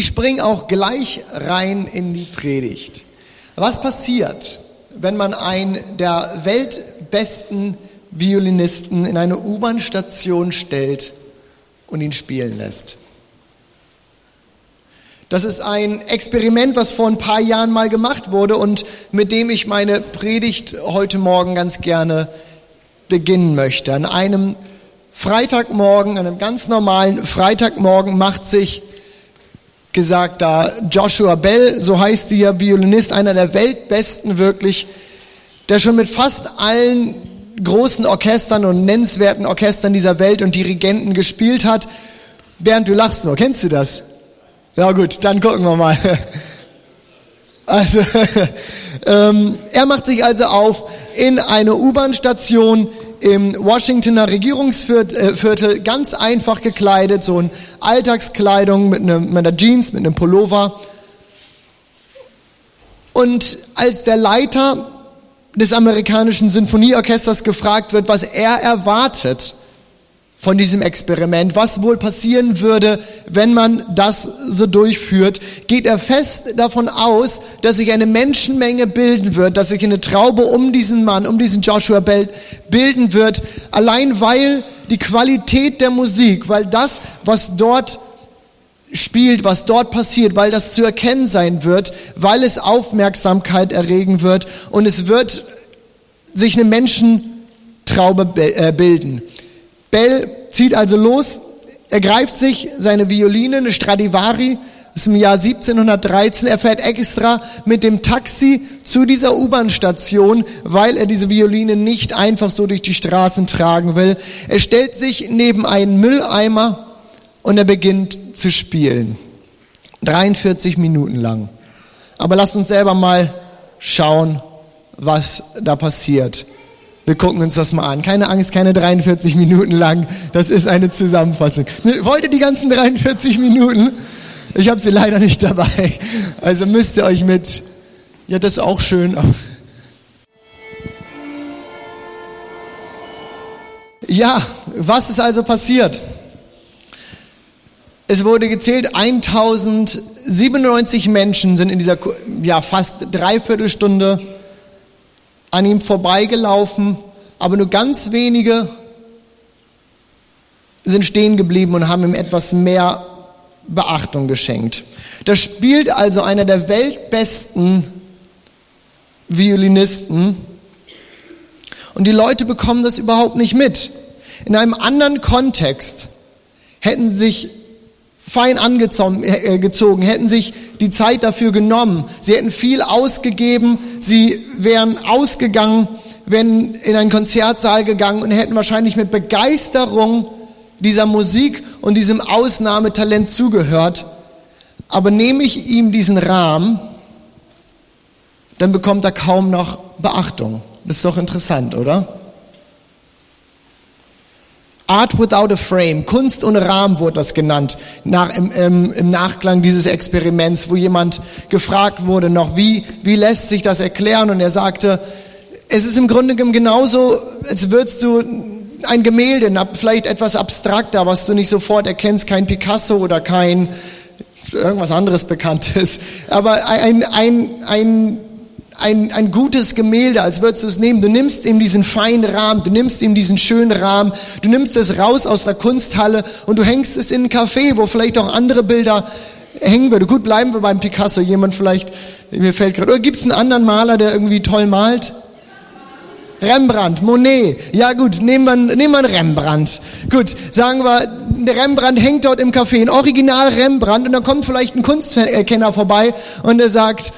ich springe auch gleich rein in die Predigt. Was passiert, wenn man einen der weltbesten Violinisten in eine U-Bahn-Station stellt und ihn spielen lässt? Das ist ein Experiment, was vor ein paar Jahren mal gemacht wurde und mit dem ich meine Predigt heute Morgen ganz gerne beginnen möchte. An einem Freitagmorgen, an einem ganz normalen Freitagmorgen macht sich gesagt, da Joshua Bell, so heißt dieser Violinist, einer der weltbesten wirklich, der schon mit fast allen großen Orchestern und nennenswerten Orchestern dieser Welt und Dirigenten gespielt hat. Bernd, du lachst nur, kennst du das? Ja gut, dann gucken wir mal. Also, ähm, er macht sich also auf in eine U-Bahn-Station im Washingtoner Regierungsviertel, äh, ganz einfach gekleidet, so in Alltagskleidung mit, einem, mit einer Jeans, mit einem Pullover. Und als der Leiter des amerikanischen Sinfonieorchesters gefragt wird, was er erwartet, von diesem Experiment, was wohl passieren würde, wenn man das so durchführt, geht er fest davon aus, dass sich eine Menschenmenge bilden wird, dass sich eine Traube um diesen Mann, um diesen Joshua Bell bilden wird, allein weil die Qualität der Musik, weil das, was dort spielt, was dort passiert, weil das zu erkennen sein wird, weil es Aufmerksamkeit erregen wird und es wird sich eine Menschentraube äh, bilden. Bell zieht also los, er greift sich seine Violine, eine Stradivari aus dem Jahr 1713. Er fährt extra mit dem Taxi zu dieser U-Bahn-Station, weil er diese Violine nicht einfach so durch die Straßen tragen will. Er stellt sich neben einen Mülleimer und er beginnt zu spielen. 43 Minuten lang. Aber lasst uns selber mal schauen, was da passiert. Wir gucken uns das mal an. Keine Angst, keine 43 Minuten lang. Das ist eine Zusammenfassung. Wollt ihr die ganzen 43 Minuten? Ich habe sie leider nicht dabei. Also müsst ihr euch mit. Ja, das ist auch schön. Ja, was ist also passiert? Es wurde gezählt, 1097 Menschen sind in dieser ja, fast Dreiviertelstunde an ihm vorbeigelaufen, aber nur ganz wenige sind stehen geblieben und haben ihm etwas mehr Beachtung geschenkt. Da spielt also einer der weltbesten Violinisten und die Leute bekommen das überhaupt nicht mit. In einem anderen Kontext hätten sie sich fein angezogen, äh, hätten sich die Zeit dafür genommen. Sie hätten viel ausgegeben, sie wären ausgegangen, wären in einen Konzertsaal gegangen und hätten wahrscheinlich mit Begeisterung dieser Musik und diesem Ausnahmetalent zugehört. Aber nehme ich ihm diesen Rahmen, dann bekommt er kaum noch Beachtung. Das ist doch interessant, oder? Art without a frame, Kunst ohne Rahmen wurde das genannt, nach, im, im, im, Nachklang dieses Experiments, wo jemand gefragt wurde noch, wie, wie lässt sich das erklären? Und er sagte, es ist im Grunde genauso, als würdest du ein Gemälde, vielleicht etwas abstrakter, was du nicht sofort erkennst, kein Picasso oder kein irgendwas anderes Bekanntes, aber ein, ein, ein ein, ein gutes Gemälde, als würdest du es nehmen. Du nimmst ihm diesen feinen Rahmen, du nimmst ihm diesen schönen Rahmen, du nimmst es raus aus der Kunsthalle und du hängst es in ein Café, wo vielleicht auch andere Bilder hängen würde. Gut, bleiben wir beim Picasso. Jemand vielleicht, mir fällt gerade, oder gibt es einen anderen Maler, der irgendwie toll malt? Rembrandt, Monet. Ja gut, nehmen wir, nehmen wir einen Rembrandt. Gut, sagen wir, der Rembrandt hängt dort im Café, ein Original Rembrandt und dann kommt vielleicht ein Kunstkenner vorbei und er sagt,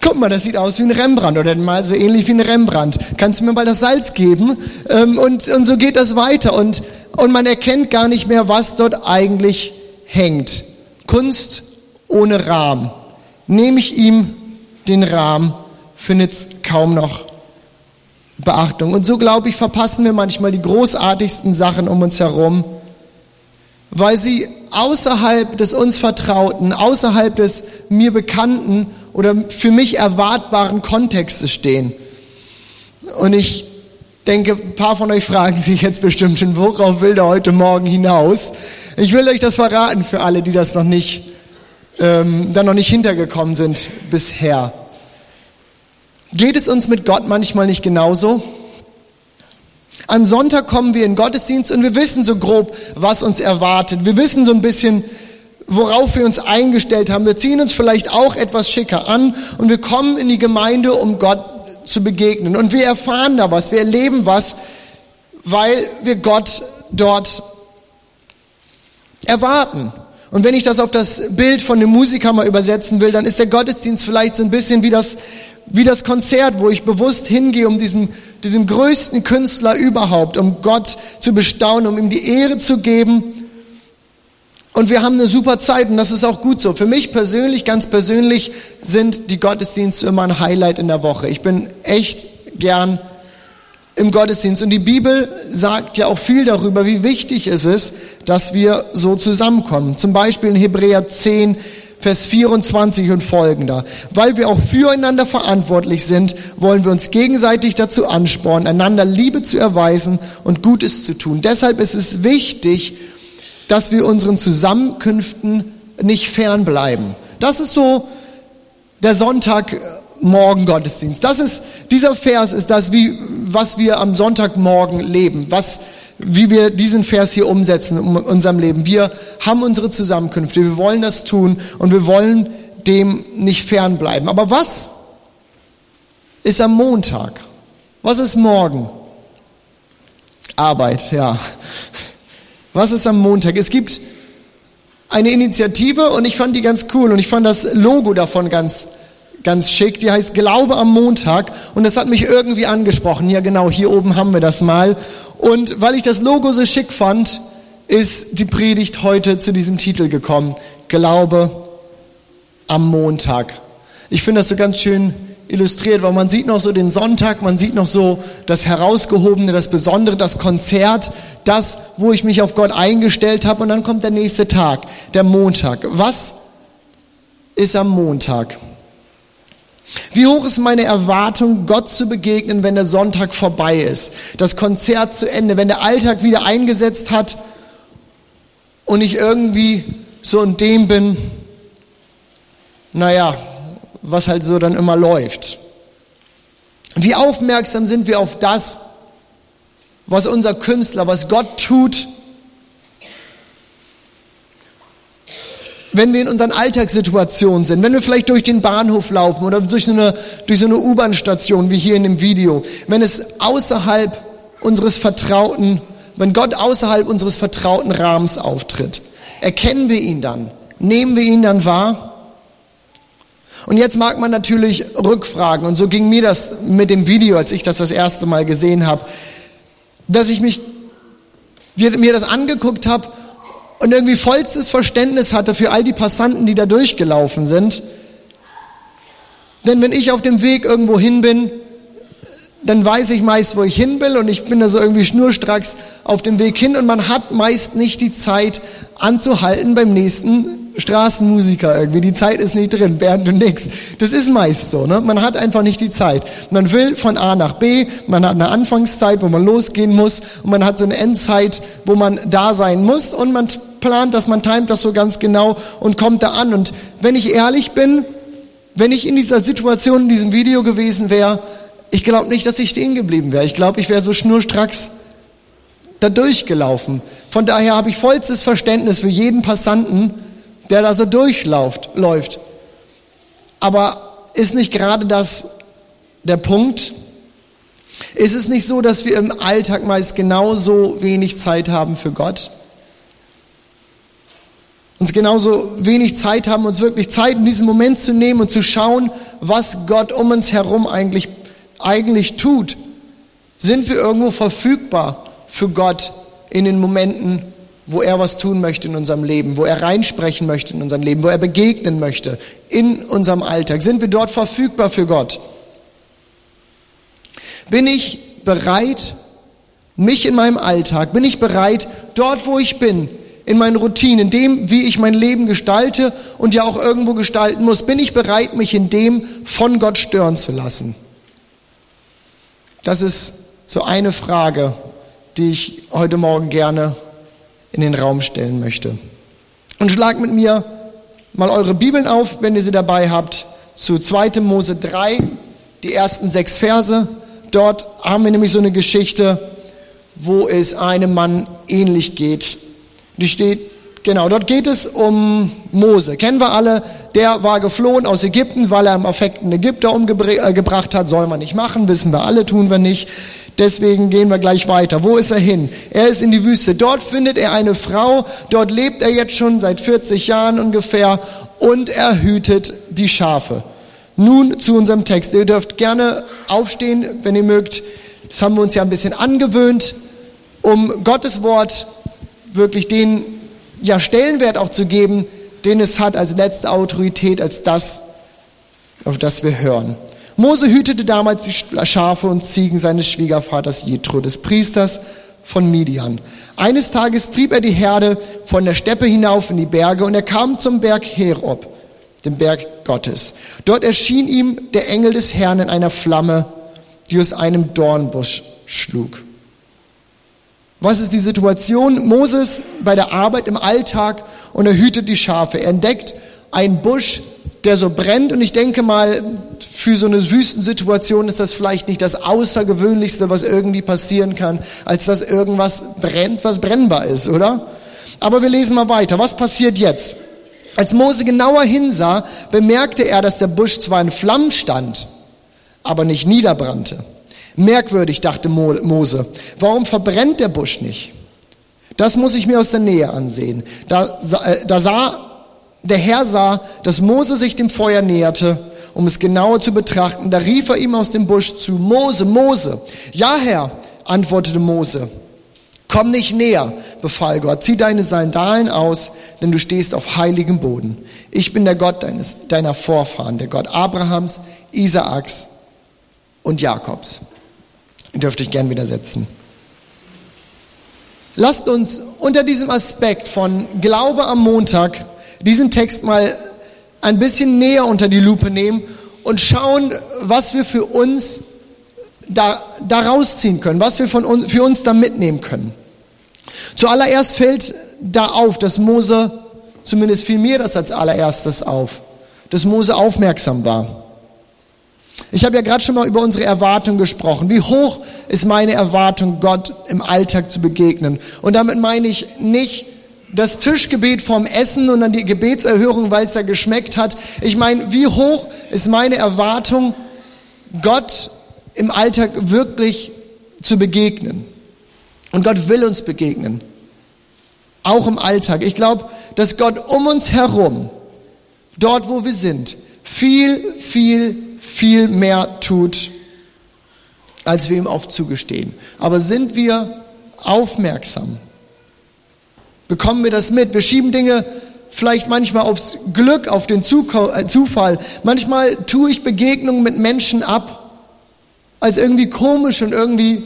guck mal, das sieht aus wie ein Rembrandt oder mal so ähnlich wie ein Rembrandt. Kannst du mir mal das Salz geben? Ähm, und, und so geht das weiter. Und, und man erkennt gar nicht mehr, was dort eigentlich hängt. Kunst ohne Rahmen. Nehme ich ihm den Rahmen, findet es kaum noch Beachtung. Und so, glaube ich, verpassen wir manchmal die großartigsten Sachen um uns herum, weil sie außerhalb des uns Vertrauten, außerhalb des mir Bekannten oder für mich erwartbaren Kontexte stehen. Und ich denke, ein paar von euch fragen sich jetzt bestimmt schon, worauf will der heute Morgen hinaus? Ich will euch das verraten für alle, die das noch nicht, ähm, da noch nicht hintergekommen sind bisher. Geht es uns mit Gott manchmal nicht genauso? Am Sonntag kommen wir in Gottesdienst und wir wissen so grob, was uns erwartet. Wir wissen so ein bisschen, worauf wir uns eingestellt haben. Wir ziehen uns vielleicht auch etwas schicker an und wir kommen in die Gemeinde, um Gott zu begegnen. Und wir erfahren da was, wir erleben was, weil wir Gott dort erwarten. Und wenn ich das auf das Bild von dem Musiker mal übersetzen will, dann ist der Gottesdienst vielleicht so ein bisschen wie das, wie das Konzert, wo ich bewusst hingehe, um diesem, diesem größten Künstler überhaupt, um Gott zu bestaunen, um ihm die Ehre zu geben und wir haben eine super Zeit und das ist auch gut so. Für mich persönlich, ganz persönlich, sind die Gottesdienste immer ein Highlight in der Woche. Ich bin echt gern im Gottesdienst. Und die Bibel sagt ja auch viel darüber, wie wichtig es ist, dass wir so zusammenkommen. Zum Beispiel in Hebräer 10, Vers 24 und folgender. Weil wir auch füreinander verantwortlich sind, wollen wir uns gegenseitig dazu anspornen, einander Liebe zu erweisen und Gutes zu tun. Deshalb ist es wichtig, dass wir unseren Zusammenkünften nicht fernbleiben. Das ist so der Sonntagmorgen Gottesdienst. Das ist, dieser Vers ist das, wie, was wir am Sonntagmorgen leben, was, wie wir diesen Vers hier umsetzen in unserem Leben. Wir haben unsere Zusammenkünfte, wir wollen das tun und wir wollen dem nicht fernbleiben. Aber was ist am Montag? Was ist morgen? Arbeit, ja. Was ist am Montag? Es gibt eine Initiative und ich fand die ganz cool und ich fand das Logo davon ganz, ganz schick. Die heißt Glaube am Montag und das hat mich irgendwie angesprochen. Ja, genau, hier oben haben wir das mal. Und weil ich das Logo so schick fand, ist die Predigt heute zu diesem Titel gekommen. Glaube am Montag. Ich finde das so ganz schön illustriert, weil man sieht noch so den Sonntag, man sieht noch so das Herausgehobene, das Besondere, das Konzert, das, wo ich mich auf Gott eingestellt habe und dann kommt der nächste Tag, der Montag. Was ist am Montag? Wie hoch ist meine Erwartung, Gott zu begegnen, wenn der Sonntag vorbei ist, das Konzert zu Ende, wenn der Alltag wieder eingesetzt hat und ich irgendwie so in dem bin, naja, was halt so dann immer läuft. Wie aufmerksam sind wir auf das, was unser Künstler, was Gott tut, wenn wir in unseren Alltagssituationen sind, wenn wir vielleicht durch den Bahnhof laufen oder durch so eine, durch so eine U-Bahn-Station wie hier in dem Video, wenn es außerhalb unseres vertrauten, wenn Gott außerhalb unseres vertrauten Rahmens auftritt, erkennen wir ihn dann, nehmen wir ihn dann wahr? Und jetzt mag man natürlich rückfragen, und so ging mir das mit dem Video, als ich das das erste Mal gesehen habe, dass ich mich, mir das angeguckt habe und irgendwie vollstes Verständnis hatte für all die Passanten, die da durchgelaufen sind. Denn wenn ich auf dem Weg irgendwo hin bin, dann weiß ich meist, wo ich hin will und ich bin da so irgendwie schnurstracks auf dem Weg hin und man hat meist nicht die Zeit anzuhalten beim nächsten Straßenmusiker irgendwie, die Zeit ist nicht drin, Bernd und nix. Das ist meist so, ne? Man hat einfach nicht die Zeit. Man will von A nach B, man hat eine Anfangszeit, wo man losgehen muss und man hat so eine Endzeit, wo man da sein muss und man plant das, man timet das so ganz genau und kommt da an. Und wenn ich ehrlich bin, wenn ich in dieser Situation, in diesem Video gewesen wäre, ich glaube nicht, dass ich stehen geblieben wäre. Ich glaube, ich wäre so schnurstracks da durchgelaufen. Von daher habe ich vollstes Verständnis für jeden Passanten, der da so durchläuft. Läuft. Aber ist nicht gerade das der Punkt? Ist es nicht so, dass wir im Alltag meist genauso wenig Zeit haben für Gott? Uns genauso wenig Zeit haben, uns wirklich Zeit in diesem Moment zu nehmen und zu schauen, was Gott um uns herum eigentlich, eigentlich tut. Sind wir irgendwo verfügbar für Gott in den Momenten, wo er was tun möchte in unserem Leben, wo er reinsprechen möchte in unserem Leben, wo er begegnen möchte in unserem Alltag? Sind wir dort verfügbar für Gott? Bin ich bereit, mich in meinem Alltag, bin ich bereit, dort wo ich bin, in meinen Routinen, in dem, wie ich mein Leben gestalte und ja auch irgendwo gestalten muss, bin ich bereit, mich in dem von Gott stören zu lassen? Das ist so eine Frage, die ich heute Morgen gerne in den Raum stellen möchte. Und schlagt mit mir mal eure Bibeln auf, wenn ihr sie dabei habt, zu 2. Mose 3, die ersten sechs Verse. Dort haben wir nämlich so eine Geschichte, wo es einem Mann ähnlich geht. Die steht, genau, dort geht es um Mose. Kennen wir alle, der war geflohen aus Ägypten, weil er im affekten Ägypter umgebracht hat. Soll man nicht machen, wissen wir alle, tun wir nicht. Deswegen gehen wir gleich weiter. Wo ist er hin? Er ist in die Wüste. Dort findet er eine Frau. Dort lebt er jetzt schon seit 40 Jahren ungefähr und er hütet die Schafe. Nun zu unserem Text. Ihr dürft gerne aufstehen, wenn ihr mögt. Das haben wir uns ja ein bisschen angewöhnt, um Gottes Wort wirklich den ja, Stellenwert auch zu geben, den es hat als letzte Autorität, als das, auf das wir hören. Mose hütete damals die Schafe und Ziegen seines Schwiegervaters Jethro, des Priesters von Midian. Eines Tages trieb er die Herde von der Steppe hinauf in die Berge und er kam zum Berg Herob, dem Berg Gottes. Dort erschien ihm der Engel des Herrn in einer Flamme, die aus einem Dornbusch schlug. Was ist die Situation? Moses bei der Arbeit im Alltag und er hütet die Schafe. Er entdeckt einen Busch, der so brennt. Und ich denke mal, für so eine Wüstensituation ist das vielleicht nicht das Außergewöhnlichste, was irgendwie passieren kann, als dass irgendwas brennt, was brennbar ist, oder? Aber wir lesen mal weiter. Was passiert jetzt? Als Mose genauer hinsah, bemerkte er, dass der Busch zwar in Flammen stand, aber nicht niederbrannte. Merkwürdig, dachte Mose. Warum verbrennt der Busch nicht? Das muss ich mir aus der Nähe ansehen. Da, äh, da sah der Herr sah, dass Mose sich dem Feuer näherte, um es genauer zu betrachten. Da rief er ihm aus dem Busch zu, Mose, Mose. Ja, Herr, antwortete Mose. Komm nicht näher, befahl Gott. Zieh deine Sandalen aus, denn du stehst auf heiligem Boden. Ich bin der Gott deines, deiner Vorfahren, der Gott Abrahams, Isaaks und Jakobs. Ihr dürft euch gern widersetzen. Lasst uns unter diesem Aspekt von Glaube am Montag diesen Text mal ein bisschen näher unter die Lupe nehmen und schauen, was wir für uns da, da rausziehen können, was wir von uns, für uns da mitnehmen können. Zuallererst fällt da auf, dass Mose, zumindest fiel mir das als allererstes auf, dass Mose aufmerksam war. Ich habe ja gerade schon mal über unsere Erwartung gesprochen. Wie hoch ist meine Erwartung, Gott im Alltag zu begegnen? Und damit meine ich nicht das Tischgebet vorm Essen und dann die Gebetserhörung, weil es ja geschmeckt hat. Ich meine, wie hoch ist meine Erwartung, Gott im Alltag wirklich zu begegnen? Und Gott will uns begegnen. Auch im Alltag. Ich glaube, dass Gott um uns herum, dort wo wir sind, viel, viel, viel mehr tut, als wir ihm oft zugestehen. Aber sind wir aufmerksam? bekommen wir das mit. Wir schieben Dinge vielleicht manchmal aufs Glück, auf den äh, Zufall. Manchmal tue ich Begegnungen mit Menschen ab als irgendwie komisch und irgendwie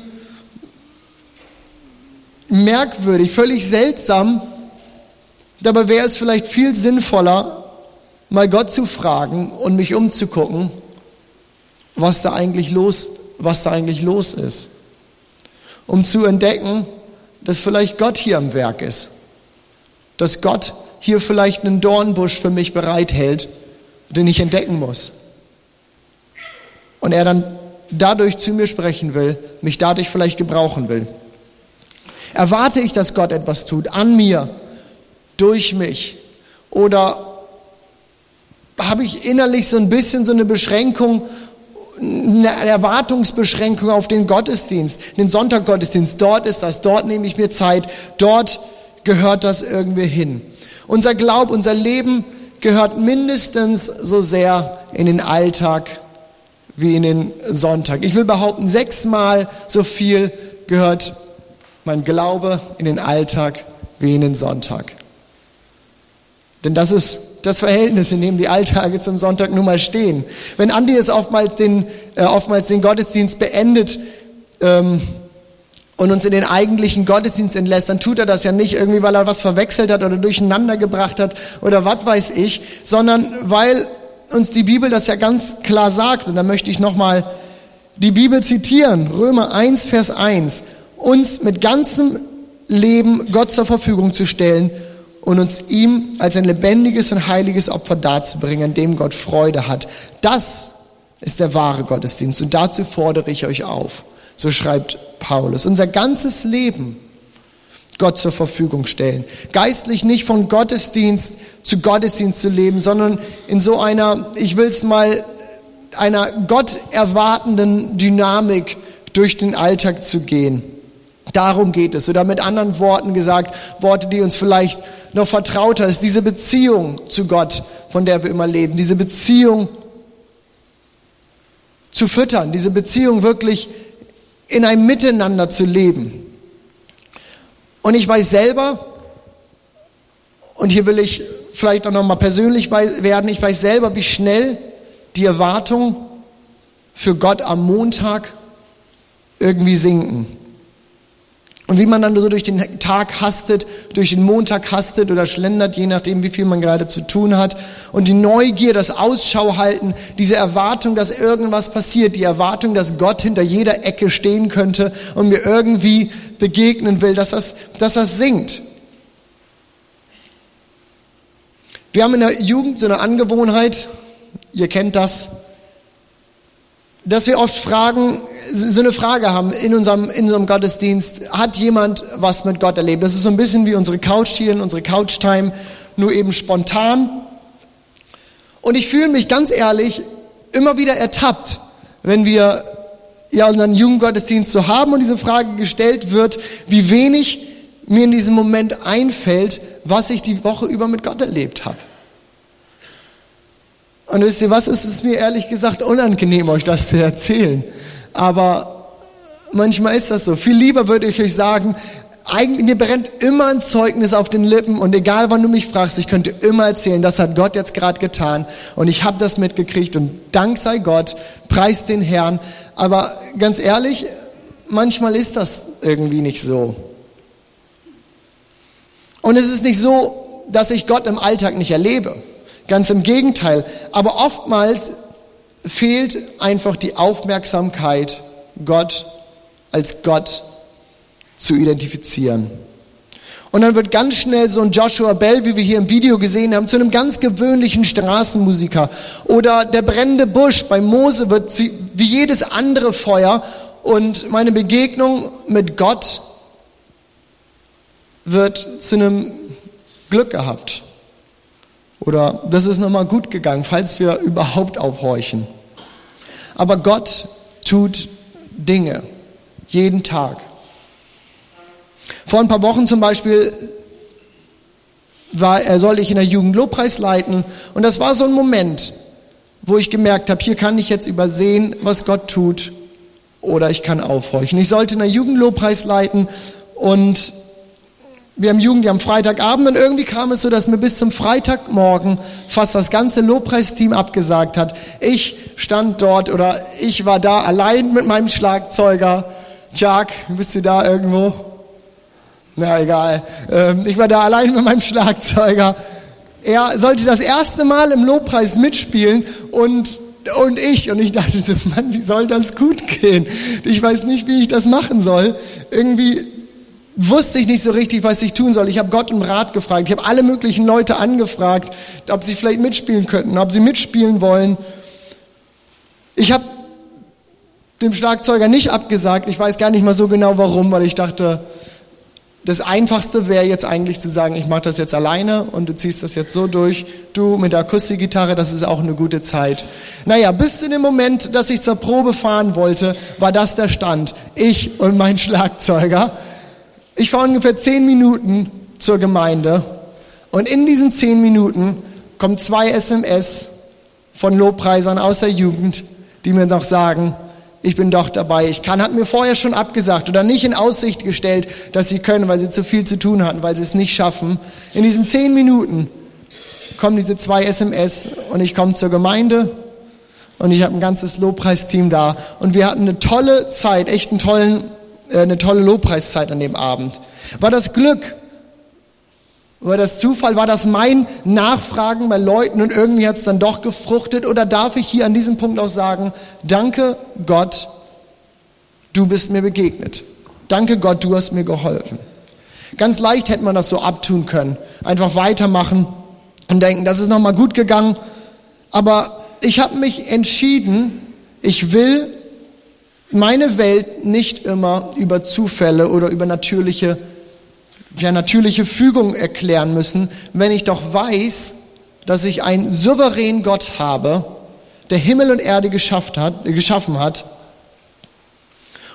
merkwürdig, völlig seltsam. Dabei wäre es vielleicht viel sinnvoller, mal Gott zu fragen und mich umzugucken, was da eigentlich los, was da eigentlich los ist. Um zu entdecken, dass vielleicht Gott hier am Werk ist dass Gott hier vielleicht einen Dornbusch für mich bereithält, den ich entdecken muss. Und er dann dadurch zu mir sprechen will, mich dadurch vielleicht gebrauchen will. Erwarte ich, dass Gott etwas tut, an mir, durch mich? Oder habe ich innerlich so ein bisschen so eine Beschränkung, eine Erwartungsbeschränkung auf den Gottesdienst, den Sonntaggottesdienst? Dort ist das, dort nehme ich mir Zeit, dort gehört das irgendwie hin. Unser Glaub, unser Leben gehört mindestens so sehr in den Alltag wie in den Sonntag. Ich will behaupten, sechsmal so viel gehört mein Glaube in den Alltag wie in den Sonntag. Denn das ist das Verhältnis, in dem die Alltage zum Sonntag nun mal stehen. Wenn Andi es oftmals den, äh, oftmals den Gottesdienst beendet, ähm, und uns in den eigentlichen Gottesdienst entlässt, dann tut er das ja nicht irgendwie, weil er was verwechselt hat oder durcheinander gebracht hat oder was weiß ich, sondern weil uns die Bibel das ja ganz klar sagt. Und da möchte ich nochmal die Bibel zitieren. Römer 1, Vers 1. Uns mit ganzem Leben Gott zur Verfügung zu stellen und uns ihm als ein lebendiges und heiliges Opfer darzubringen, an dem Gott Freude hat. Das ist der wahre Gottesdienst und dazu fordere ich euch auf. So schreibt Paulus. Unser ganzes Leben Gott zur Verfügung stellen. Geistlich nicht von Gottesdienst zu Gottesdienst zu leben, sondern in so einer, ich will es mal, einer Gott erwartenden Dynamik durch den Alltag zu gehen. Darum geht es. Oder mit anderen Worten gesagt, Worte, die uns vielleicht noch vertrauter ist, diese Beziehung zu Gott, von der wir immer leben, diese Beziehung zu füttern, diese Beziehung wirklich in einem Miteinander zu leben. Und ich weiß selber, und hier will ich vielleicht auch nochmal persönlich werden, ich weiß selber, wie schnell die Erwartungen für Gott am Montag irgendwie sinken. Und wie man dann so durch den Tag hastet, durch den Montag hastet oder schlendert, je nachdem, wie viel man gerade zu tun hat. Und die Neugier, das Ausschau halten, diese Erwartung, dass irgendwas passiert, die Erwartung, dass Gott hinter jeder Ecke stehen könnte und mir irgendwie begegnen will, dass das, dass das sinkt. Wir haben in der Jugend so eine Angewohnheit, ihr kennt das, dass wir oft fragen, so eine Frage haben in unserem, in unserem Gottesdienst, hat jemand was mit Gott erlebt? Das ist so ein bisschen wie unsere Couch hier, unsere Couch-Time, nur eben spontan. Und ich fühle mich ganz ehrlich immer wieder ertappt, wenn wir ja unseren Jugendgottesdienst so haben und diese Frage gestellt wird, wie wenig mir in diesem Moment einfällt, was ich die Woche über mit Gott erlebt habe. Und wisst ihr was, es ist mir ehrlich gesagt unangenehm, euch das zu erzählen. Aber manchmal ist das so. Viel lieber würde ich euch sagen, eigentlich, mir brennt immer ein Zeugnis auf den Lippen und egal wann du mich fragst, ich könnte immer erzählen, das hat Gott jetzt gerade getan und ich habe das mitgekriegt und Dank sei Gott, preis den Herrn. Aber ganz ehrlich, manchmal ist das irgendwie nicht so. Und es ist nicht so, dass ich Gott im Alltag nicht erlebe. Ganz im Gegenteil. Aber oftmals fehlt einfach die Aufmerksamkeit, Gott als Gott zu identifizieren. Und dann wird ganz schnell so ein Joshua Bell, wie wir hier im Video gesehen haben, zu einem ganz gewöhnlichen Straßenmusiker. Oder der brennende Busch bei Mose wird wie jedes andere Feuer. Und meine Begegnung mit Gott wird zu einem Glück gehabt. Oder das ist nochmal gut gegangen, falls wir überhaupt aufhorchen. Aber Gott tut Dinge jeden Tag. Vor ein paar Wochen zum Beispiel war, äh, sollte ich in der Jugend Lobpreis leiten und das war so ein Moment, wo ich gemerkt habe, hier kann ich jetzt übersehen, was Gott tut oder ich kann aufhorchen. Ich sollte in der Jugend Lobpreis leiten und wir haben Jugend am Freitagabend und irgendwie kam es so, dass mir bis zum Freitagmorgen fast das ganze Lobpreisteam abgesagt hat. Ich stand dort oder ich war da allein mit meinem Schlagzeuger. Jack, bist du da irgendwo? Na egal. Ähm, ich war da allein mit meinem Schlagzeuger. Er sollte das erste Mal im Lobpreis mitspielen und und ich. Und ich dachte so, Mann, wie soll das gut gehen? Ich weiß nicht, wie ich das machen soll. Irgendwie wusste ich nicht so richtig, was ich tun soll. Ich habe Gott um Rat gefragt. Ich habe alle möglichen Leute angefragt, ob sie vielleicht mitspielen könnten, ob sie mitspielen wollen. Ich habe dem Schlagzeuger nicht abgesagt. Ich weiß gar nicht mal so genau warum, weil ich dachte, das Einfachste wäre jetzt eigentlich zu sagen, ich mache das jetzt alleine und du ziehst das jetzt so durch. Du mit der Akustikgitarre, das ist auch eine gute Zeit. Naja, bis zu dem Moment, dass ich zur Probe fahren wollte, war das der Stand. Ich und mein Schlagzeuger. Ich fahre ungefähr zehn Minuten zur Gemeinde und in diesen zehn Minuten kommen zwei SMS von Lobpreisern aus der Jugend, die mir noch sagen, ich bin doch dabei. Ich kann, hat mir vorher schon abgesagt oder nicht in Aussicht gestellt, dass sie können, weil sie zu viel zu tun hatten, weil sie es nicht schaffen. In diesen zehn Minuten kommen diese zwei SMS und ich komme zur Gemeinde und ich habe ein ganzes Lobpreisteam da und wir hatten eine tolle Zeit, echt einen tollen eine tolle Lobpreiszeit an dem Abend. War das Glück? War das Zufall? War das mein Nachfragen bei Leuten und irgendwie hat es dann doch gefruchtet? Oder darf ich hier an diesem Punkt auch sagen, danke Gott, du bist mir begegnet. Danke Gott, du hast mir geholfen. Ganz leicht hätte man das so abtun können. Einfach weitermachen und denken, das ist nochmal gut gegangen. Aber ich habe mich entschieden, ich will meine Welt nicht immer über Zufälle oder über natürliche, ja, natürliche Fügung erklären müssen, wenn ich doch weiß, dass ich einen souveränen Gott habe, der Himmel und Erde geschafft hat, geschaffen hat.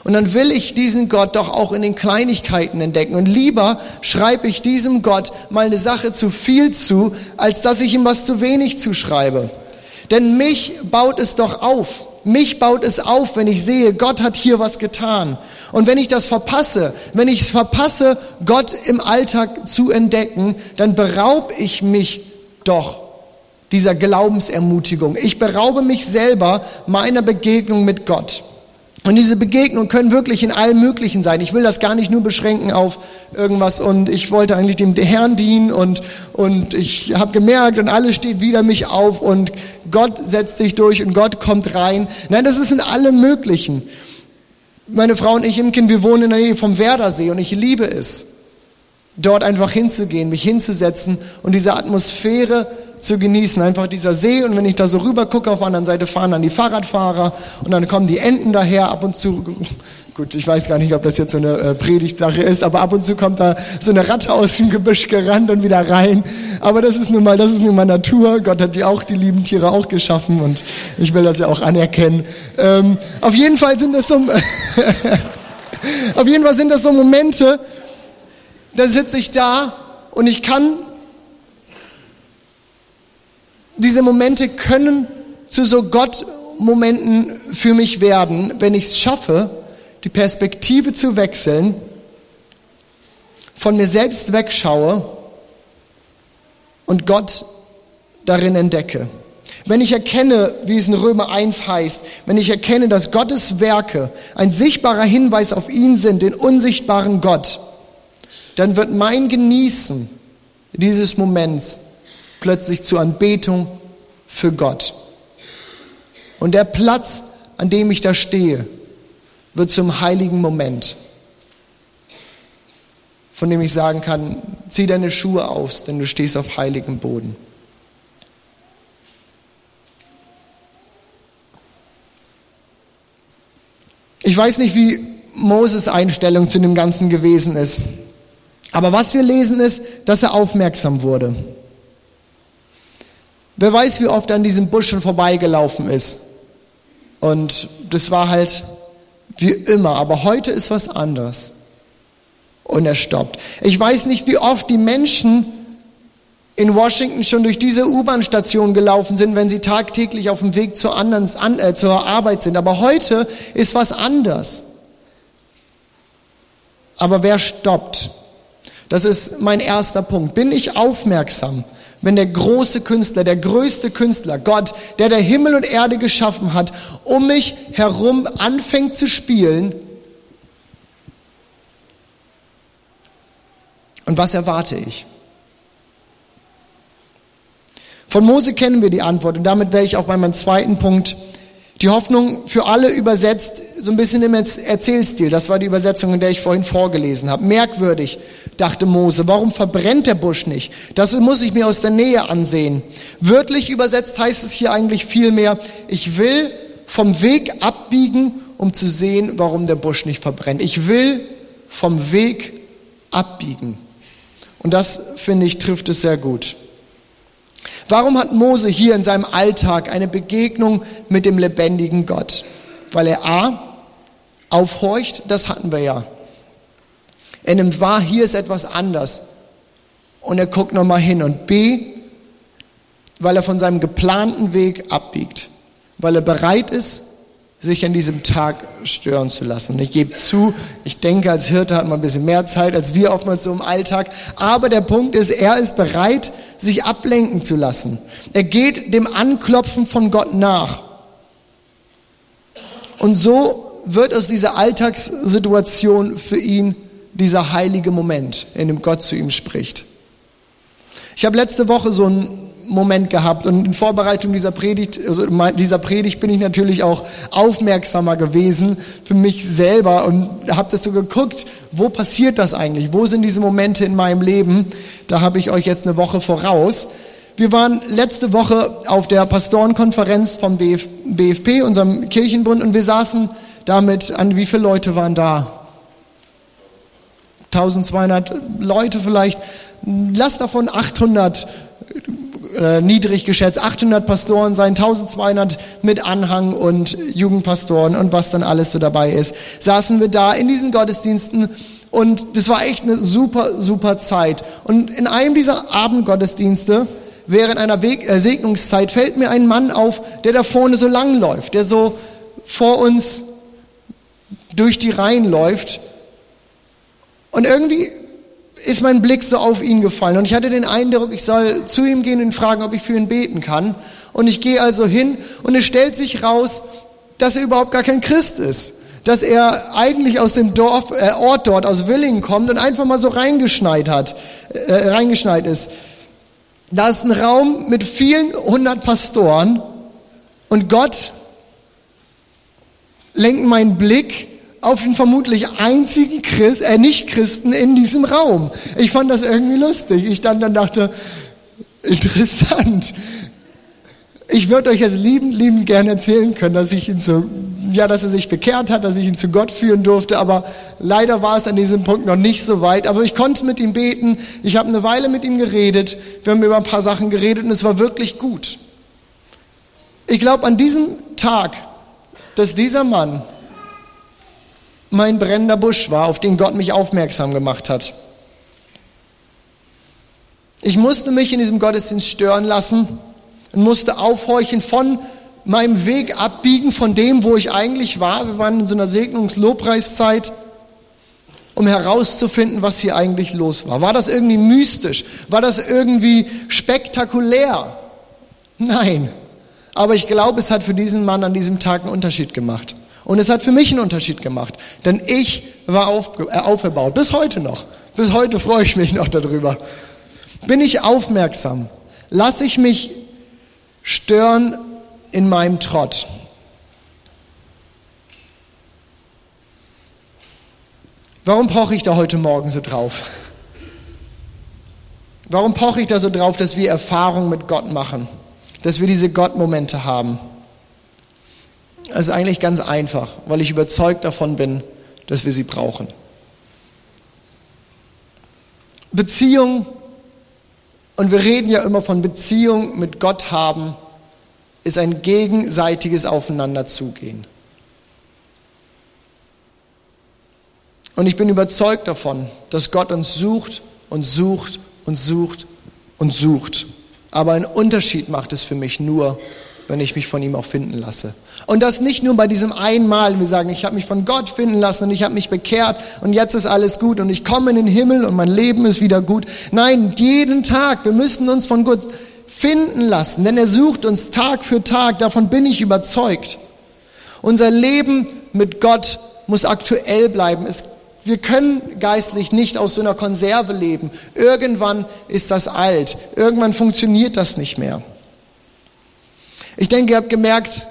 Und dann will ich diesen Gott doch auch in den Kleinigkeiten entdecken. Und lieber schreibe ich diesem Gott mal eine Sache zu viel zu, als dass ich ihm was zu wenig zuschreibe. Denn mich baut es doch auf. Mich baut es auf, wenn ich sehe, Gott hat hier was getan. Und wenn ich das verpasse, wenn ich es verpasse, Gott im Alltag zu entdecken, dann beraube ich mich doch dieser Glaubensermutigung. Ich beraube mich selber meiner Begegnung mit Gott. Und diese Begegnungen können wirklich in allem Möglichen sein. Ich will das gar nicht nur beschränken auf irgendwas und ich wollte eigentlich dem Herrn dienen und, und ich habe gemerkt und alles steht wieder mich auf und Gott setzt sich durch und Gott kommt rein. Nein, das ist in allem Möglichen. Meine Frau und ich, Imken, wir wohnen in der Nähe vom Werdersee und ich liebe es, dort einfach hinzugehen, mich hinzusetzen und diese Atmosphäre zu genießen. Einfach dieser See und wenn ich da so rüber gucke, auf der anderen Seite fahren dann die Fahrradfahrer und dann kommen die Enten daher ab und zu. Gut, ich weiß gar nicht, ob das jetzt so eine äh, Predigtsache ist, aber ab und zu kommt da so eine Ratte aus dem Gebüsch gerannt und wieder rein. Aber das ist nun mal, das ist nun mal Natur. Gott hat die auch, die lieben Tiere auch geschaffen und ich will das ja auch anerkennen. Ähm, auf jeden Fall sind das so, auf jeden Fall sind das so Momente, da sitze ich da und ich kann diese Momente können zu so Gott-Momenten für mich werden, wenn ich es schaffe, die Perspektive zu wechseln, von mir selbst wegschaue und Gott darin entdecke. Wenn ich erkenne, wie es in Römer 1 heißt, wenn ich erkenne, dass Gottes Werke ein sichtbarer Hinweis auf ihn sind, den unsichtbaren Gott, dann wird mein Genießen dieses Moments plötzlich zur Anbetung für Gott. Und der Platz, an dem ich da stehe, wird zum heiligen Moment, von dem ich sagen kann, zieh deine Schuhe aus, denn du stehst auf heiligem Boden. Ich weiß nicht, wie Moses Einstellung zu dem Ganzen gewesen ist. Aber was wir lesen ist, dass er aufmerksam wurde. Wer weiß, wie oft er an diesem Busch schon vorbeigelaufen ist. Und das war halt wie immer, aber heute ist was anders. Und er stoppt. Ich weiß nicht, wie oft die Menschen in Washington schon durch diese U-Bahn-Station gelaufen sind, wenn sie tagtäglich auf dem Weg zur, anderen, äh, zur Arbeit sind. Aber heute ist was anders. Aber wer stoppt? Das ist mein erster Punkt. Bin ich aufmerksam? Wenn der große Künstler, der größte Künstler, Gott, der der Himmel und Erde geschaffen hat, um mich herum anfängt zu spielen. Und was erwarte ich? Von Mose kennen wir die Antwort und damit wäre ich auch bei meinem zweiten Punkt die Hoffnung für alle übersetzt, so ein bisschen im Erzählstil. Das war die Übersetzung, in der ich vorhin vorgelesen habe. Merkwürdig, dachte Mose, warum verbrennt der Busch nicht? Das muss ich mir aus der Nähe ansehen. Wörtlich übersetzt heißt es hier eigentlich vielmehr, ich will vom Weg abbiegen, um zu sehen, warum der Busch nicht verbrennt. Ich will vom Weg abbiegen. Und das, finde ich, trifft es sehr gut. Warum hat Mose hier in seinem Alltag eine Begegnung mit dem lebendigen Gott? Weil er A, aufhorcht, das hatten wir ja. Er nimmt wahr, hier ist etwas anders. Und er guckt nochmal hin. Und B, weil er von seinem geplanten Weg abbiegt. Weil er bereit ist, sich an diesem Tag stören zu lassen. Und ich gebe zu, ich denke, als Hirte hat man ein bisschen mehr Zeit als wir oftmals so im Alltag. Aber der Punkt ist, er ist bereit, sich ablenken zu lassen. Er geht dem Anklopfen von Gott nach. Und so wird aus dieser Alltagssituation für ihn dieser heilige Moment, in dem Gott zu ihm spricht. Ich habe letzte Woche so ein Moment gehabt und in Vorbereitung dieser Predigt, also dieser Predigt bin ich natürlich auch aufmerksamer gewesen für mich selber und habe das so geguckt, wo passiert das eigentlich? Wo sind diese Momente in meinem Leben? Da habe ich euch jetzt eine Woche voraus. Wir waren letzte Woche auf der Pastorenkonferenz vom Bf BFP, unserem Kirchenbund, und wir saßen damit an, wie viele Leute waren da? 1200 Leute vielleicht. Lass davon 800 äh, niedrig geschätzt, 800 Pastoren sein, 1200 mit Anhang und Jugendpastoren und was dann alles so dabei ist. Saßen wir da in diesen Gottesdiensten und das war echt eine super, super Zeit. Und in einem dieser Abendgottesdienste, während einer Weg, äh, Segnungszeit, fällt mir ein Mann auf, der da vorne so lang läuft, der so vor uns durch die Reihen läuft. Und irgendwie ist mein Blick so auf ihn gefallen und ich hatte den Eindruck, ich soll zu ihm gehen und fragen, ob ich für ihn beten kann. Und ich gehe also hin und es stellt sich raus, dass er überhaupt gar kein Christ ist. Dass er eigentlich aus dem Dorf, äh, Ort dort, aus Willingen kommt und einfach mal so reingeschneit hat, äh, reingeschneit ist. Da ist ein Raum mit vielen hundert Pastoren und Gott lenkt meinen Blick auf den vermutlich einzigen Christ, äh, Nicht-Christen in diesem Raum. Ich fand das irgendwie lustig. Ich dann, dann dachte, interessant. Ich würde euch jetzt liebend, liebend gerne erzählen können, dass ich ihn zu, ja, dass er sich bekehrt hat, dass ich ihn zu Gott führen durfte, aber leider war es an diesem Punkt noch nicht so weit. Aber ich konnte mit ihm beten. Ich habe eine Weile mit ihm geredet. Wir haben über ein paar Sachen geredet und es war wirklich gut. Ich glaube, an diesem Tag, dass dieser Mann mein brennender Busch war, auf den Gott mich aufmerksam gemacht hat. Ich musste mich in diesem Gottesdienst stören lassen und musste aufhorchen von meinem Weg abbiegen von dem, wo ich eigentlich war. Wir waren in so einer Segnungs-Lobpreiszeit, um herauszufinden, was hier eigentlich los war. War das irgendwie mystisch? War das irgendwie spektakulär? Nein. Aber ich glaube, es hat für diesen Mann an diesem Tag einen Unterschied gemacht. Und es hat für mich einen Unterschied gemacht, denn ich war auf, äh, auferbaut, bis heute noch. Bis heute freue ich mich noch darüber. Bin ich aufmerksam? Lasse ich mich stören in meinem Trott? Warum poche ich da heute Morgen so drauf? Warum poche ich da so drauf, dass wir Erfahrungen mit Gott machen? Dass wir diese Gottmomente haben? Es ist eigentlich ganz einfach, weil ich überzeugt davon bin, dass wir sie brauchen. Beziehung, und wir reden ja immer von Beziehung mit Gott haben, ist ein gegenseitiges Aufeinanderzugehen. Und ich bin überzeugt davon, dass Gott uns sucht und sucht und sucht und sucht. Aber einen Unterschied macht es für mich nur, wenn ich mich von ihm auch finden lasse. Und das nicht nur bei diesem einmal, wir sagen, ich habe mich von Gott finden lassen und ich habe mich bekehrt und jetzt ist alles gut und ich komme in den Himmel und mein Leben ist wieder gut. Nein, jeden Tag, wir müssen uns von Gott finden lassen, denn er sucht uns Tag für Tag, davon bin ich überzeugt. Unser Leben mit Gott muss aktuell bleiben. Es, wir können geistlich nicht aus so einer Konserve leben. Irgendwann ist das alt, irgendwann funktioniert das nicht mehr. Ich denke, ihr habt gemerkt,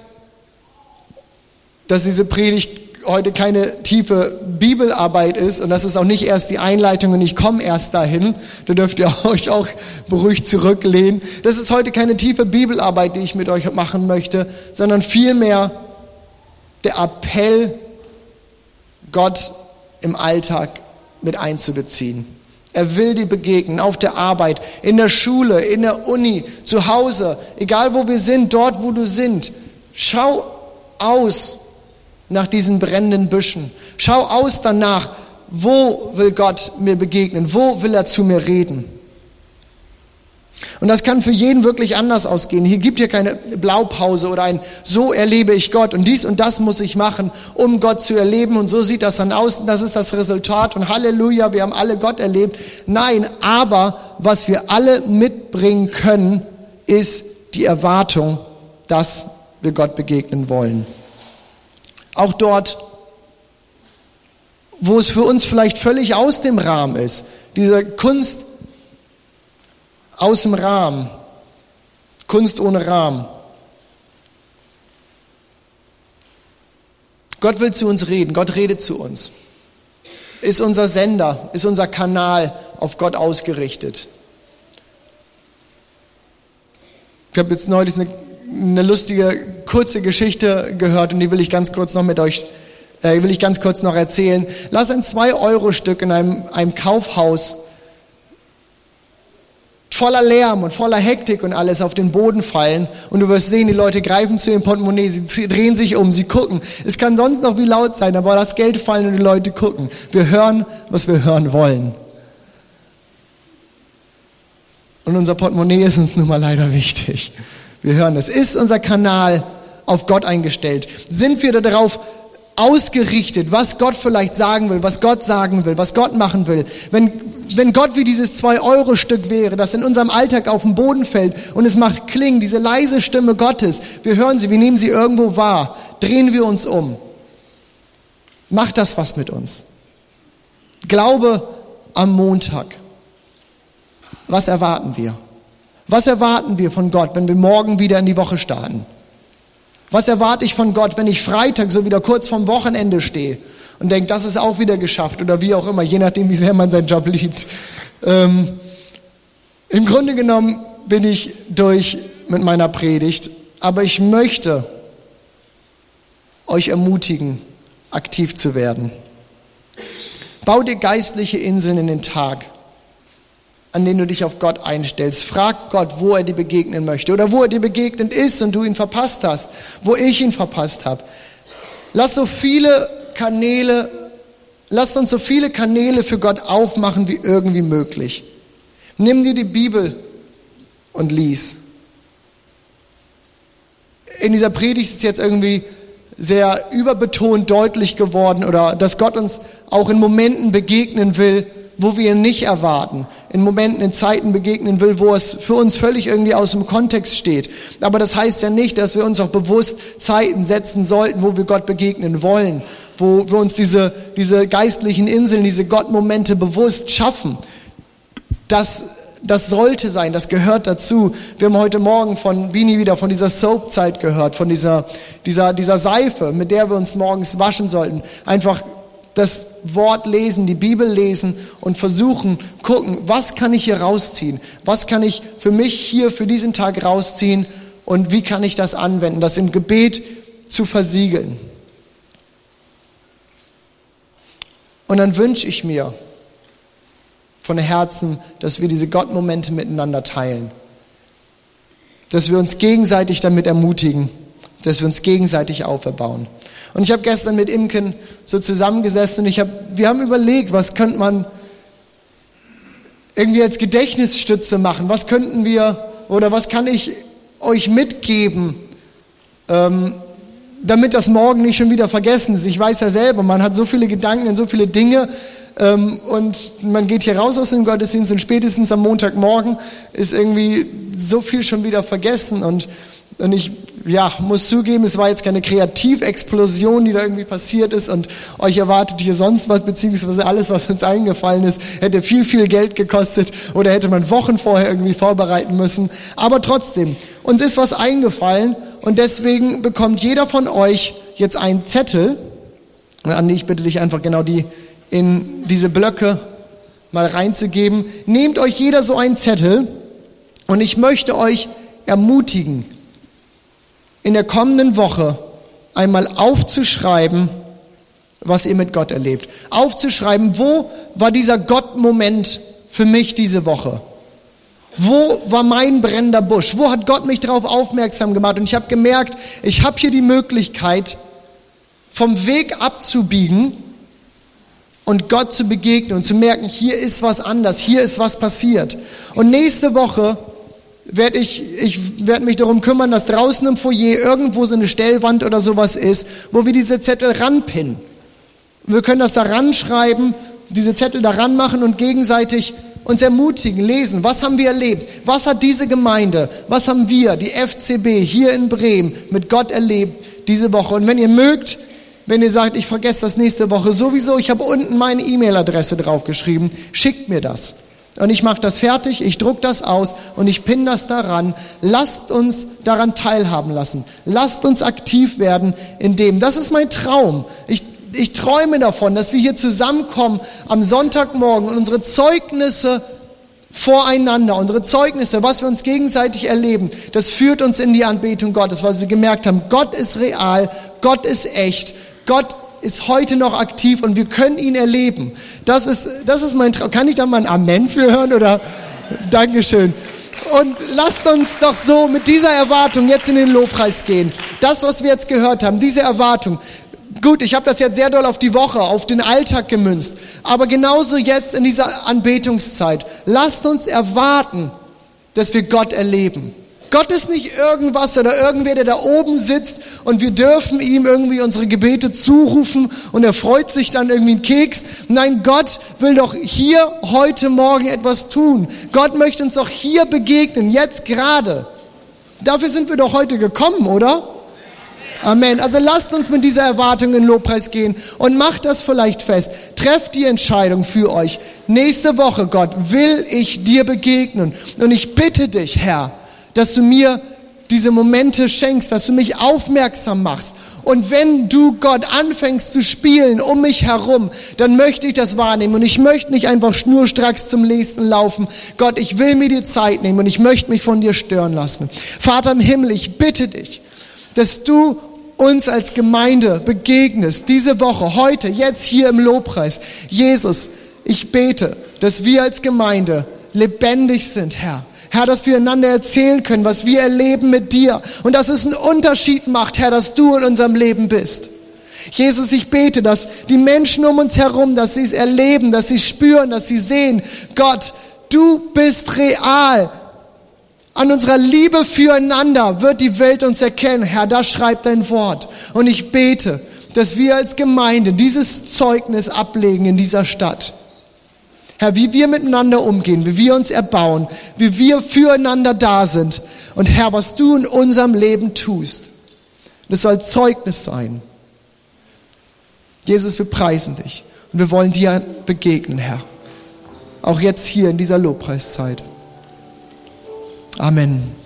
dass diese Predigt heute keine tiefe Bibelarbeit ist und das ist auch nicht erst die Einleitung und ich komme erst dahin. Da dürft ihr euch auch beruhigt zurücklehnen. Das ist heute keine tiefe Bibelarbeit, die ich mit euch machen möchte, sondern vielmehr der Appell, Gott im Alltag mit einzubeziehen. Er will dir begegnen, auf der Arbeit, in der Schule, in der Uni, zu Hause, egal wo wir sind, dort wo du sind. Schau aus nach diesen brennenden Büschen. Schau aus danach, wo will Gott mir begegnen, wo will er zu mir reden. Und das kann für jeden wirklich anders ausgehen. Hier gibt hier keine Blaupause oder ein So erlebe ich Gott und dies und das muss ich machen, um Gott zu erleben und so sieht das dann aus und das ist das Resultat und Halleluja, wir haben alle Gott erlebt. Nein, aber was wir alle mitbringen können, ist die Erwartung, dass wir Gott begegnen wollen. Auch dort, wo es für uns vielleicht völlig aus dem Rahmen ist, diese Kunst aus dem Rahmen. Kunst ohne Rahmen. Gott will zu uns reden, Gott redet zu uns. Ist unser Sender, ist unser Kanal auf Gott ausgerichtet. Ich habe jetzt neulich eine, eine, lustige, kurze Geschichte gehört und die will ich ganz kurz noch mit euch, äh, will ich ganz kurz noch erzählen. Lass ein 2-Euro-Stück in einem, einem Kaufhaus voller Lärm und voller Hektik und alles auf den Boden fallen und du wirst sehen, die Leute greifen zu ihrem Portemonnaie, sie drehen sich um, sie gucken. Es kann sonst noch wie laut sein, aber das Geld fallen und die Leute gucken. Wir hören, was wir hören wollen. Und unser Portemonnaie ist uns nun mal leider wichtig. Wir hören es. Ist unser Kanal auf Gott eingestellt? Sind wir darauf ausgerichtet, was Gott vielleicht sagen will, was Gott sagen will, was Gott machen will. Wenn, wenn Gott wie dieses 2-Euro-Stück wäre, das in unserem Alltag auf den Boden fällt und es macht Klingen, diese leise Stimme Gottes, wir hören sie, wir nehmen sie irgendwo wahr, drehen wir uns um. Macht das was mit uns? Glaube am Montag. Was erwarten wir? Was erwarten wir von Gott, wenn wir morgen wieder in die Woche starten? Was erwarte ich von Gott, wenn ich Freitag so wieder kurz vorm Wochenende stehe und denke, das ist auch wieder geschafft oder wie auch immer, je nachdem, wie sehr man seinen Job liebt. Ähm, Im Grunde genommen bin ich durch mit meiner Predigt, aber ich möchte euch ermutigen, aktiv zu werden. Bau dir geistliche Inseln in den Tag an denen du dich auf Gott einstellst. Frag Gott, wo er dir begegnen möchte oder wo er dir begegnet ist und du ihn verpasst hast, wo ich ihn verpasst habe. Lass so viele Kanäle, lasst uns so viele Kanäle für Gott aufmachen wie irgendwie möglich. Nimm dir die Bibel und lies. In dieser Predigt ist jetzt irgendwie sehr überbetont deutlich geworden oder dass Gott uns auch in Momenten begegnen will, wo wir ihn nicht erwarten, in Momenten, in Zeiten begegnen will, wo es für uns völlig irgendwie aus dem Kontext steht. Aber das heißt ja nicht, dass wir uns auch bewusst Zeiten setzen sollten, wo wir Gott begegnen wollen, wo wir uns diese, diese geistlichen Inseln, diese Gottmomente bewusst schaffen. Das, das sollte sein, das gehört dazu. Wir haben heute Morgen von Bini wieder von dieser Soap-Zeit gehört, von dieser, dieser, dieser Seife, mit der wir uns morgens waschen sollten. Einfach das Wort lesen, die Bibel lesen und versuchen, gucken, was kann ich hier rausziehen? Was kann ich für mich hier für diesen Tag rausziehen und wie kann ich das anwenden, das im Gebet zu versiegeln? Und dann wünsche ich mir von Herzen, dass wir diese Gottmomente miteinander teilen. Dass wir uns gegenseitig damit ermutigen, dass wir uns gegenseitig auferbauen. Und ich habe gestern mit Imken so zusammengesessen und ich hab, wir haben überlegt, was könnte man irgendwie als Gedächtnisstütze machen? Was könnten wir oder was kann ich euch mitgeben, ähm, damit das morgen nicht schon wieder vergessen ist? Ich weiß ja selber, man hat so viele Gedanken und so viele Dinge ähm, und man geht hier raus aus dem Gottesdienst und spätestens am Montagmorgen ist irgendwie so viel schon wieder vergessen und und ich ja, muss zugeben, es war jetzt keine Kreativexplosion, die da irgendwie passiert ist und euch erwartet hier sonst was, beziehungsweise alles, was uns eingefallen ist, hätte viel, viel Geld gekostet oder hätte man Wochen vorher irgendwie vorbereiten müssen. Aber trotzdem, uns ist was eingefallen und deswegen bekommt jeder von euch jetzt einen Zettel. Andi, ich bitte dich einfach genau die in diese Blöcke mal reinzugeben. Nehmt euch jeder so einen Zettel und ich möchte euch ermutigen, in der kommenden Woche einmal aufzuschreiben, was ihr mit Gott erlebt. Aufzuschreiben, wo war dieser Gott-Moment für mich diese Woche? Wo war mein brennender Busch? Wo hat Gott mich darauf aufmerksam gemacht? Und ich habe gemerkt, ich habe hier die Möglichkeit, vom Weg abzubiegen und Gott zu begegnen und zu merken, hier ist was anders, hier ist was passiert. Und nächste Woche werde ich, ich werde mich darum kümmern, dass draußen im Foyer irgendwo so eine Stellwand oder sowas ist, wo wir diese Zettel ranpinnen. Wir können das da ranschreiben, diese Zettel da ranmachen und gegenseitig uns ermutigen, lesen. Was haben wir erlebt? Was hat diese Gemeinde, was haben wir, die FCB hier in Bremen, mit Gott erlebt diese Woche? Und wenn ihr mögt, wenn ihr sagt, ich vergesse das nächste Woche sowieso, ich habe unten meine E-Mail-Adresse draufgeschrieben, schickt mir das. Und ich mache das fertig, ich druck das aus und ich pinne das daran. Lasst uns daran teilhaben lassen. Lasst uns aktiv werden in dem. Das ist mein Traum. Ich, ich träume davon, dass wir hier zusammenkommen am Sonntagmorgen und unsere Zeugnisse voreinander, unsere Zeugnisse, was wir uns gegenseitig erleben, das führt uns in die Anbetung Gottes, weil sie gemerkt haben, Gott ist real, Gott ist echt, Gott ist heute noch aktiv und wir können ihn erleben. Das ist, das ist mein Traum. Kann ich da mal ein Amen für hören oder? Dankeschön. Und lasst uns doch so mit dieser Erwartung jetzt in den Lobpreis gehen. Das, was wir jetzt gehört haben, diese Erwartung. Gut, ich habe das jetzt sehr doll auf die Woche, auf den Alltag gemünzt. Aber genauso jetzt in dieser Anbetungszeit. Lasst uns erwarten, dass wir Gott erleben. Gott ist nicht irgendwas oder irgendwer, der da oben sitzt und wir dürfen ihm irgendwie unsere Gebete zurufen und er freut sich dann irgendwie einen Keks. Nein, Gott will doch hier heute Morgen etwas tun. Gott möchte uns doch hier begegnen, jetzt gerade. Dafür sind wir doch heute gekommen, oder? Amen. Also lasst uns mit dieser Erwartung in Lobpreis gehen und macht das vielleicht fest. Trefft die Entscheidung für euch. Nächste Woche, Gott, will ich dir begegnen. Und ich bitte dich, Herr, dass du mir diese Momente schenkst, dass du mich aufmerksam machst. Und wenn du Gott anfängst zu spielen um mich herum, dann möchte ich das wahrnehmen. Und ich möchte nicht einfach schnurstracks zum nächsten laufen. Gott, ich will mir die Zeit nehmen und ich möchte mich von dir stören lassen. Vater im Himmel, ich bitte dich, dass du uns als Gemeinde begegnest, diese Woche, heute, jetzt hier im Lobpreis. Jesus, ich bete, dass wir als Gemeinde lebendig sind, Herr Herr, dass wir einander erzählen können, was wir erleben mit dir und dass es einen Unterschied macht, Herr, dass du in unserem Leben bist. Jesus, ich bete, dass die Menschen um uns herum, dass sie es erleben, dass sie spüren, dass sie sehen, Gott, du bist real. An unserer Liebe füreinander wird die Welt uns erkennen. Herr, da schreibt dein Wort. Und ich bete, dass wir als Gemeinde dieses Zeugnis ablegen in dieser Stadt. Herr, wie wir miteinander umgehen, wie wir uns erbauen, wie wir füreinander da sind. Und Herr, was du in unserem Leben tust, das soll Zeugnis sein. Jesus, wir preisen dich und wir wollen dir begegnen, Herr. Auch jetzt hier in dieser Lobpreiszeit. Amen.